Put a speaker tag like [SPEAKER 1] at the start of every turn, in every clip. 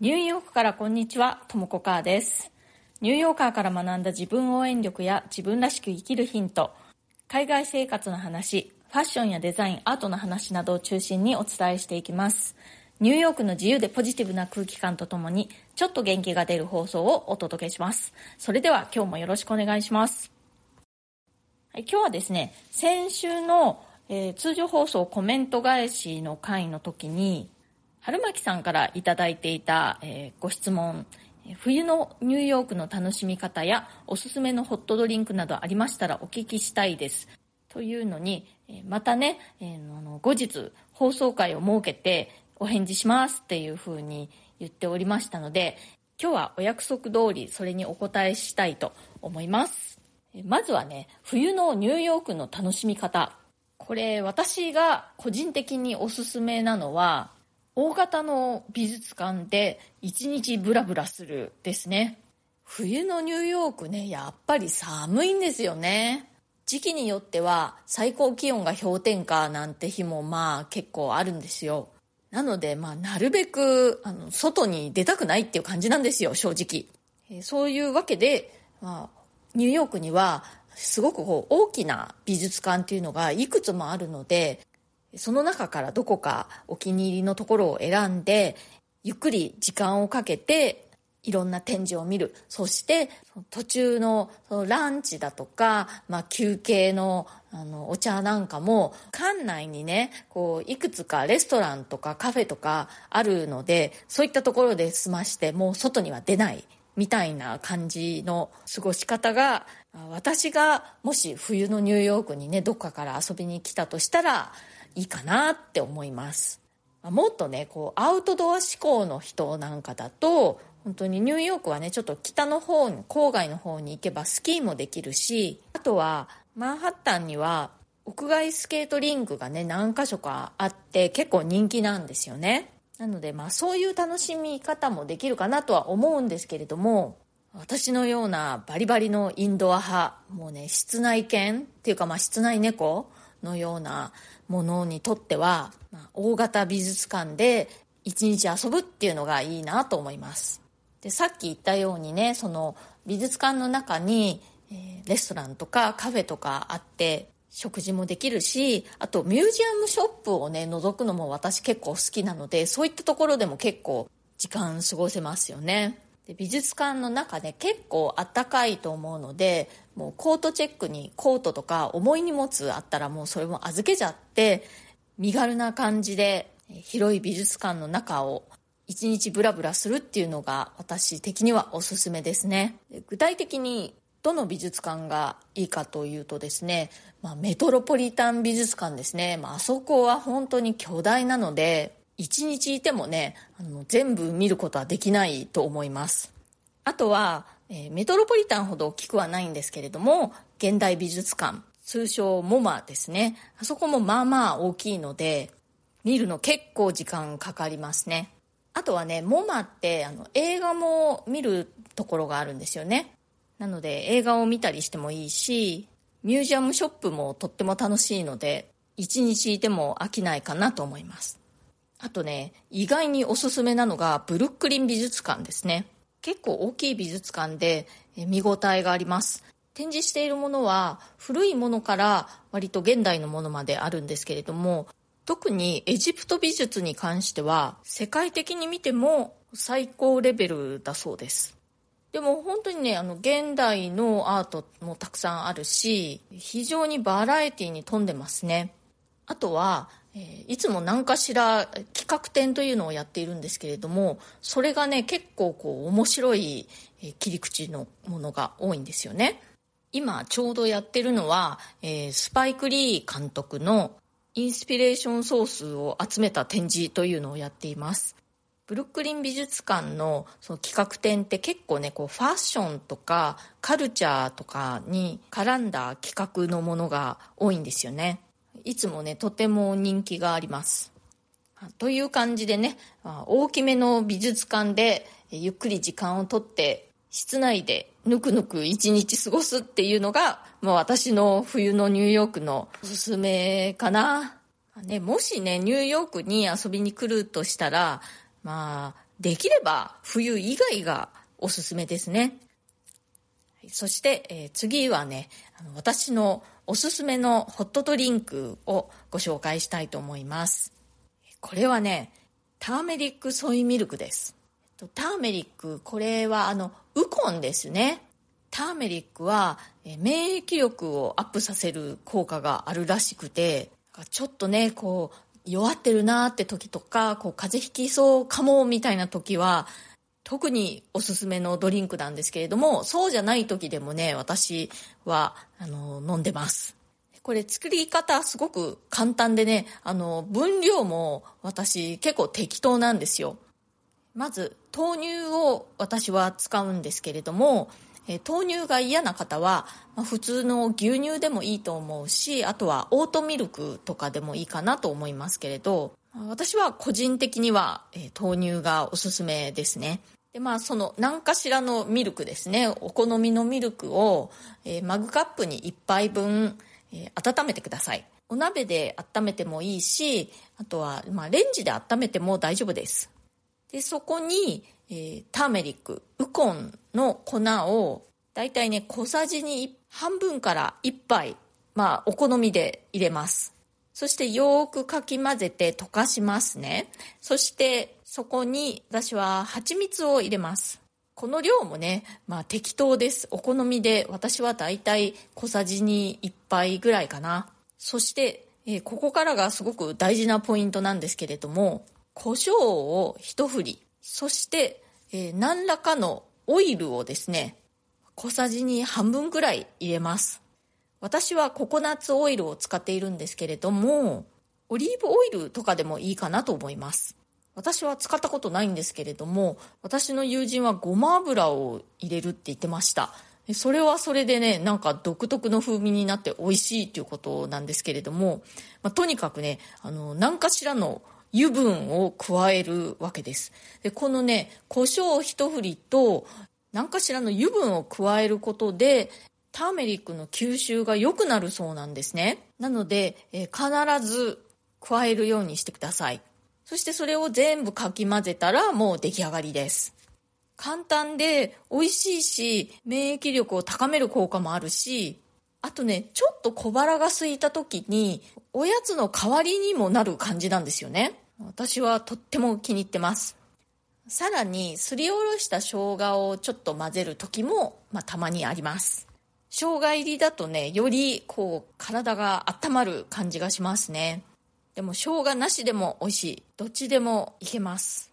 [SPEAKER 1] ニューヨークからこんにちは、ともこかーです。ニューヨーカーから学んだ自分応援力や自分らしく生きるヒント、海外生活の話、ファッションやデザイン、アートの話などを中心にお伝えしていきます。ニューヨークの自由でポジティブな空気感とともに、ちょっと元気が出る放送をお届けします。それでは今日もよろしくお願いします。はい、今日はですね、先週の、えー通常放送コメント返しの回の時に、春巻さんからいただいていた、えーご質問、冬のニューヨークの楽しみ方やおすすめのホットドリンクなどありましたらお聞きしたいです。というのに、またね、えーあの後日放送回を設けてお返事しますっていうふうに言っておりましたので、今日はお約束通りそれにお答えしたいと思います。まずはね、冬のニューヨークの楽しみ方。これ私が個人的におすすめなのは、大型の美術館で一日ブラブラするですね。冬のニューヨークね、やっぱり寒いんですよね。時期によっては最高気温が氷点下なんて日もまあ結構あるんですよ。なのでまあなるべくあの外に出たくないっていう感じなんですよ、正直。えそういうわけで、まあ、ニューヨークにはすごくこう大きな美術館っていうのがいくつもあるので、その中からどこかお気に入りのところを選んで、ゆっくり時間をかけて、いろんな展示を見る。そして、途中のランチだとか、まあ休憩のあのお茶なんかも、館内にね、こう、いくつかレストランとかカフェとかあるので、そういったところで済まして、もう外には出ない。みたいな感じの過ごし方が私がもし冬のニューヨークにねどっかから遊びに来たとしたらいいかなって思います。もっとねこうアウトドア志向の人なんかだと本当にニューヨークはねちょっと北の方に郊外の方に行けばスキーもできるしあとはマンハッタンには屋外スケートリンクがね何箇所かあって結構人気なんですよね。なのでまあそういう楽しみ方もできるかなとは思うんですけれども私のようなバリバリのインドア派もうね室内犬っていうかまあ室内猫のようなものにとっては、まあ、大型美術館で一日遊ぶっていうのがいいなと思います。でさっき言ったようにねその美術館の中に、えーレストランとかカフェとかあって食事もできるしあとミュージアムショップをね覗くのも私結構好きなのでそういったところでも結構時間過ごせますよね。で美術館の中で結構あったかいと思うのでもうコートチェックにコートとか重い荷物あったらもうそれも預けちゃって身軽な感じで広い美術館の中を一日ブラブラするっていうのが私的にはおすすめですね。で具体的にどの美術館がいいかというとですね、まあ、メトロポリタン美術館ですね、まあそこは本当に巨大なので一日いてもねあの全部見ることはできないと思います。あとは、えーメトロポリタンほど大きくはないんですけれども現代美術館通称モマですね。あそこもまあまあ大きいので見るの結構時間かかりますね。あとはねモマってあの映画も見るところがあるんですよね。なので映画を見たりしてもいいしミュージアムショップもとっても楽しいので一日いても飽きないかなと思います。あとね意外におすすめなのがブルックリン美術館ですね。結構大きい美術館で見応えがあります。展示しているものは古いものから割と現代のものまであるんですけれども特にエジプト美術に関しては世界的に見ても最高レベルだそうです。でも本当にねあの現代のアートもたくさんあるし非常にバラエティに富んでますね。あとは、えーいつも何かしら企画展というのをやっているんですけれどもそれがね結構こう面白い切り口のものが多いんですよね。今ちょうどやってるのは、えースパイク・リー監督のインスピレーションソースを集めた展示というのをやっています。ブルックリン美術館のその企画展って結構ねこうファッションとかカルチャーとかに絡んだ企画のものが多いんですよね。いつもねとても人気がありますという感じでね大きめの美術館でゆっくり時間をとって室内でぬくぬく一日過ごすっていうのが、まあ、私の冬のニューヨークのおすすめかな、ね、もしねニューヨークに遊びに来るとしたらまあできれば冬以外がおすすめですね。そして、えー、次はね、あの私のおすすめのホットドリンクをご紹介したいと思います。これはね、ターメリックソイミルクです。ターメリック、これはあの、ウコンですね。ターメリックは免疫力をアップさせる効果があるらしくて、ちょっとね、こう、弱ってるなって時とか、こう、風邪ひきそうかもみたいな時は、特におすすめのドリンクなんですけれども、そうじゃない時でもね、私は、あの、飲んでます。これ作り方すごく簡単でね、あの、分量も私結構適当なんですよ。まず、豆乳を私は使うんですけれども、え豆乳が嫌な方は、ま、普通の牛乳でもいいと思うしあとはオートミルクとかでもいいかなと思いますけれど私は個人的には、え豆乳がおすすめですねでまあその何かしらのミルクですね。お好みのミルクを、えマグカップに1杯分、え温めてください。お鍋で温めてもいいしあとは、まあ、レンジで温めても大丈夫です。でそこに、えー、ターメリックウコンの粉をだいたいね小さじに半分から1杯まあお好みで入れます。そしてよくかき混ぜて溶かしますねそしてそこに私は蜂蜜を入れますこの量もね、まあ適当です。お好みで、私はだいたい小さじに1杯ぐらいかな。そして、えー、ここからがすごく大事なポイントなんですけれども、胡椒を一振り、そして、えー、何らかのオイルをですね、小さじに半分くらい入れます。私はココナッツオイルを使っているんですけれども、オリーブオイルとかでもいいかなと思います。私は使ったことないんですけれども、私の友人はごま油を入れるって言ってました。それはそれでね、なんか独特の風味になって美味しいっていうことなんですけれども、まあ、とにかくね、あの、何かしらの油分を加えるわけです。で、このね、胡椒一振りと何かしらの油分を加えることで、ターメリックの吸収が良くなるそうなんですね。なので、えー、必ず加えるようにしてください。そしてそれを全部かき混ぜたらもう出来上がりです。簡単で美味しいし、免疫力を高める効果もあるし、あとね、ちょっと小腹が空いた時に、おやつの代わりにもなる感じなんですよね。私はとっても気に入ってます。さらに、すりおろした生姜をちょっと混ぜる時も、まあ、たまにあります。生姜入りだとね、よりこう、体が温まる感じがしますね。でも、生姜なしでも美味しい。どっちでもいけます。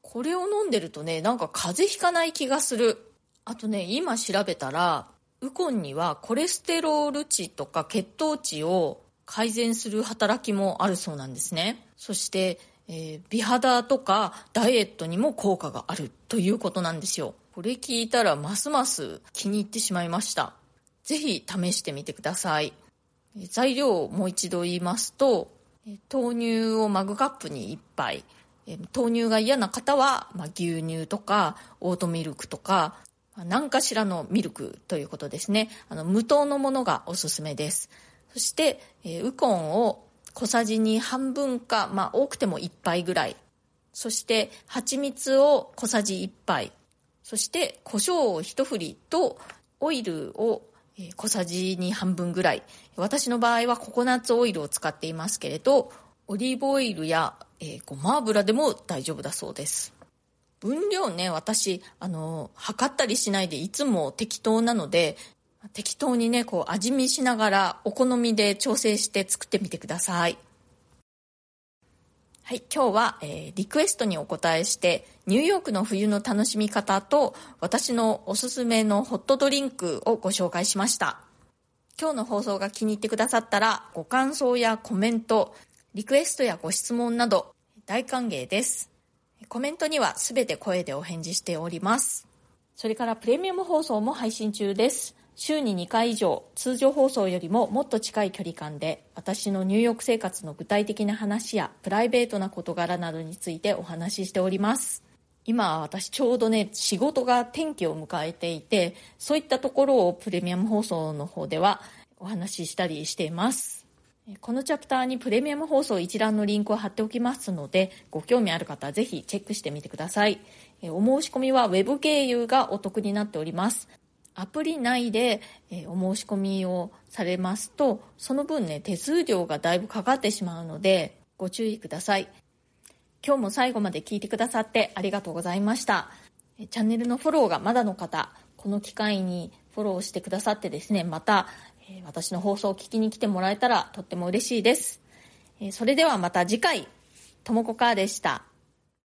[SPEAKER 1] これを飲んでるとね、なんか風邪ひかない気がする。あとね、今調べたら、ウコンにはコレステロール値とか血糖値を改善する働きもあるそうなんですね。そして、えー、美肌とかダイエットにも効果があるということなんですよ。これ聞いたらますます気に入ってしまいました。ぜひ試してみてください。材料をもう一度言いますと、豆乳をマグカップに1杯、豆乳が嫌な方は、まあ、牛乳とかオートミルクとかま何かしらのミルクということですね。あの、無糖のものがおすすめです。そして、え、ウコンを小さじに半分か、まあ、多くても1杯ぐらい。そして、蜂蜜を小さじ1杯。そして、胡椒を一振りと、オイルを小さじ2半分ぐらい。私の場合はココナッツオイルを使っていますけれど、オリーブオイルや、えー、ごま油でも大丈夫だそうです。分量ね、私、あの、測ったりしないでいつも適当なので、適当にね、こう味見しながらお好みで調整して作ってみてください。はい、今日は、えー、リクエストにお答えして、ニューヨークの冬の楽しみ方と、私のおすすめのホットドリンクをご紹介しました。今日の放送が気に入ってくださったら、ご感想やコメント、リクエストやご質問など、大歓迎です。コメントにはすべて声でお返事しております。それからプレミアム放送も配信中です。週に2回以上、通常放送よりももっと近い距離感で、私のニューヨーク生活の具体的な話やプライベートな事柄などについてお話ししております。今私ちょうどね、仕事が転機を迎えていて、そういったところをプレミアム放送の方ではお話ししたりしています。このチャプターにプレミアム放送一覧のリンクを貼っておきますので、ご興味ある方はぜひチェックしてみてください。お申し込みは Web 経由がお得になっております。アプリ内でえお申し込みをされますと、その分ね、手数料がだいぶかかってしまうので、ご注意ください。今日も最後まで聞いてくださってありがとうございました。チャンネルのフォローがまだの方、この機会にフォローしてくださってですね、またえ私の放送を聞きに来てもらえたらとっても嬉しいですえ。それではまた次回、ともこかーでした。